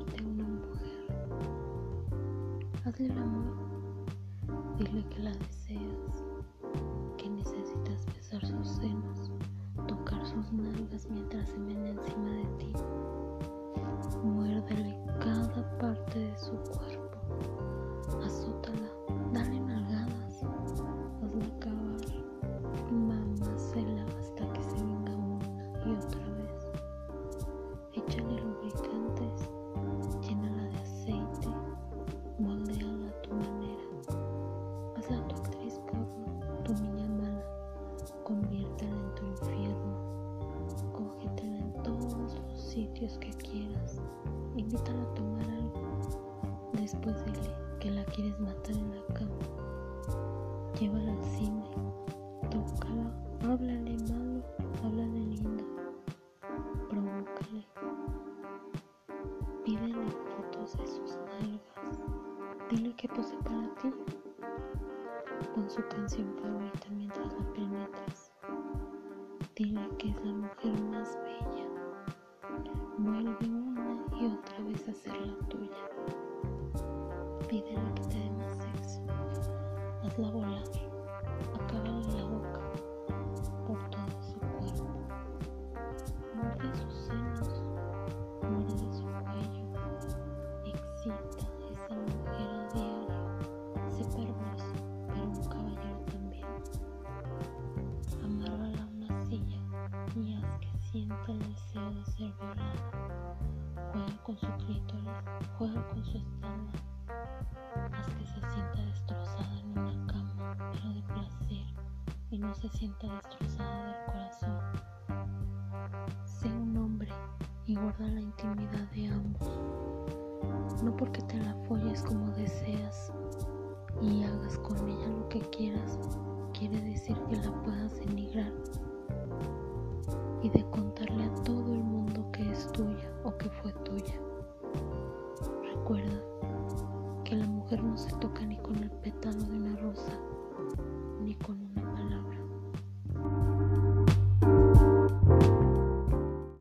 una mujer. Hazle el amor. Dile que la deseas, que necesitas besar sus senos, tocar sus nalgas mientras se ven encima de Tu actriz porno, tu niña mala, conviértela en tu infierno. Cógetela en todos los sitios que quieras. Invítala a tomar algo. Después dile que la quieres matar en la cama. Llévala al cine. Tócala. Háblale malo. Háblale lindo. Provócale. Pídele fotos de sus nalgas. Dile que pose para ti. Pon su canción favorita mientras la penetras. Dile que es la mujer más bella. Vuelve una y otra vez a ser la tuya. Pídele que te dé más sexo. Hazla volar. Con su clítoris, juega con su espalda. Haz que se sienta destrozada en una cama, pero de placer, y no se sienta destrozada del corazón. Sé un hombre y guarda la intimidad de ambos. No porque te la folles como deseas y hagas con ella lo que quieras, quiere decir que la puedas denigrar y de contarle a todo el mundo que es tuya o que fue tuya. No se toca ni con el pétalo de una rosa, ni con una